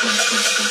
Gracias.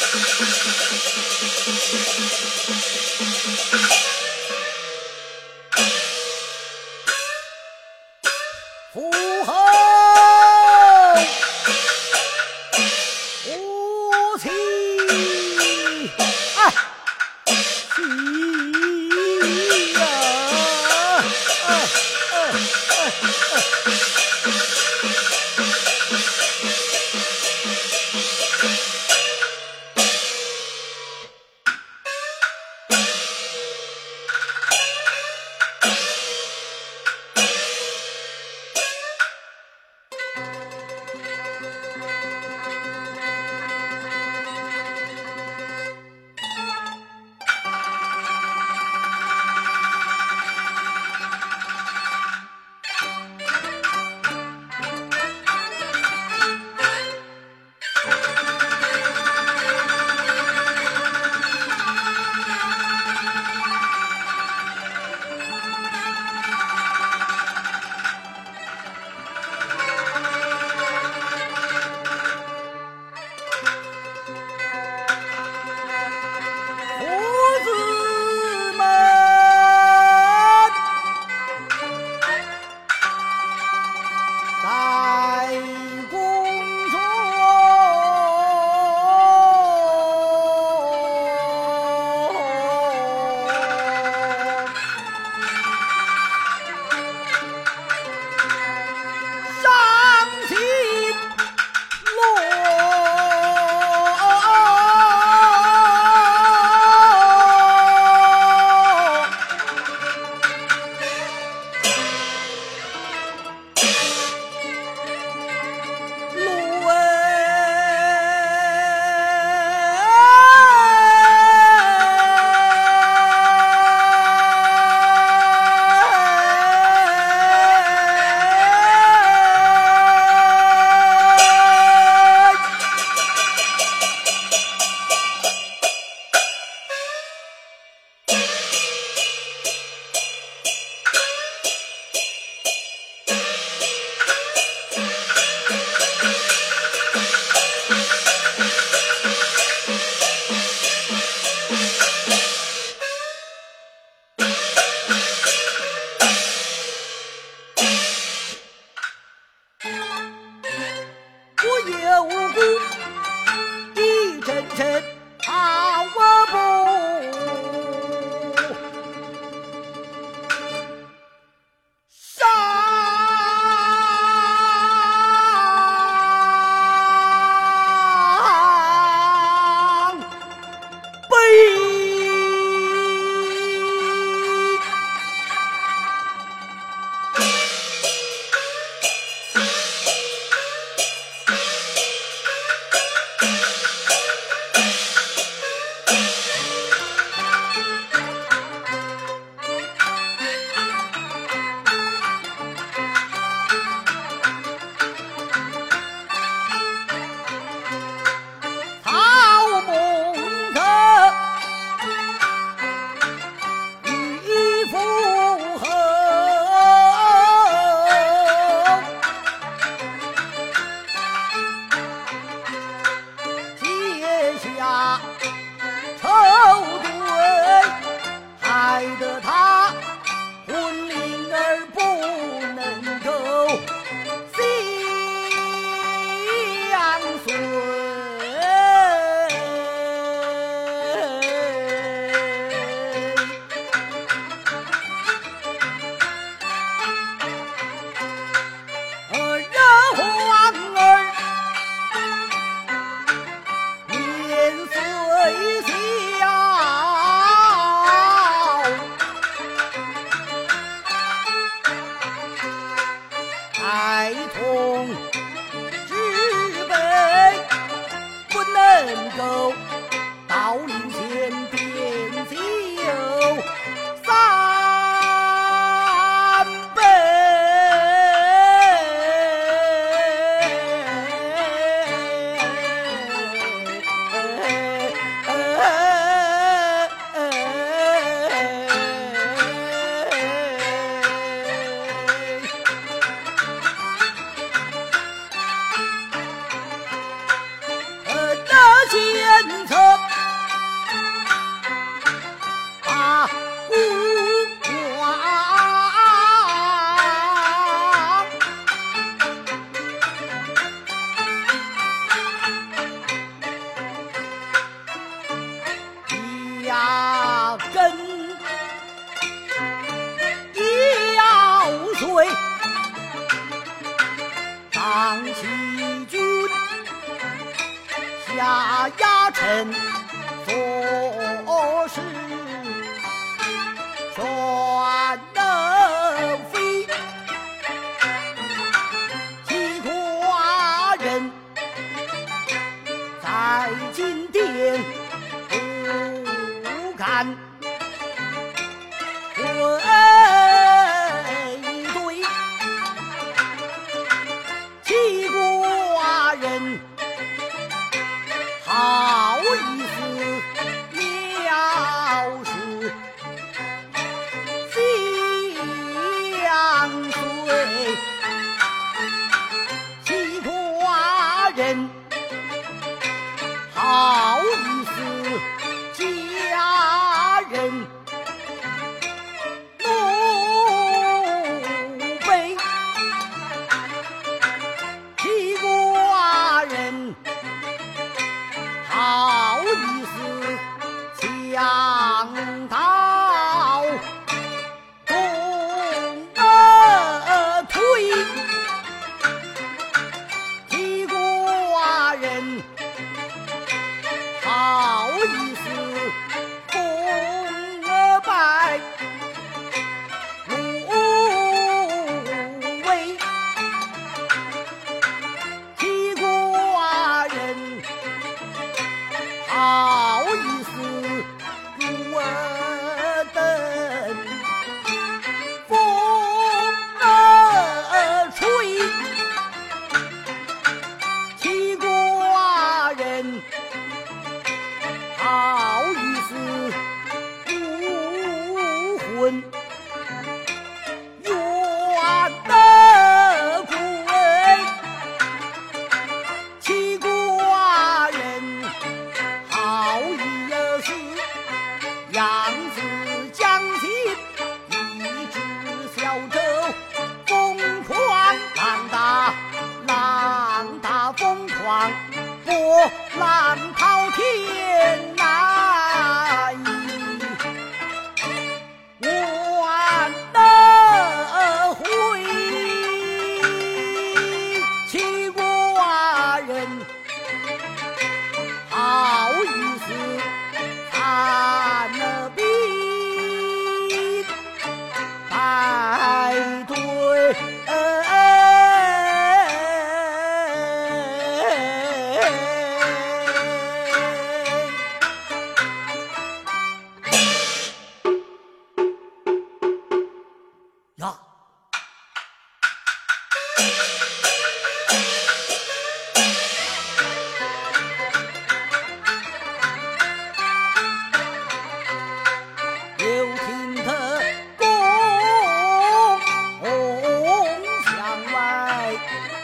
呀呀臣做事全能飞，其他人在金殿不敢。难逃。Bye.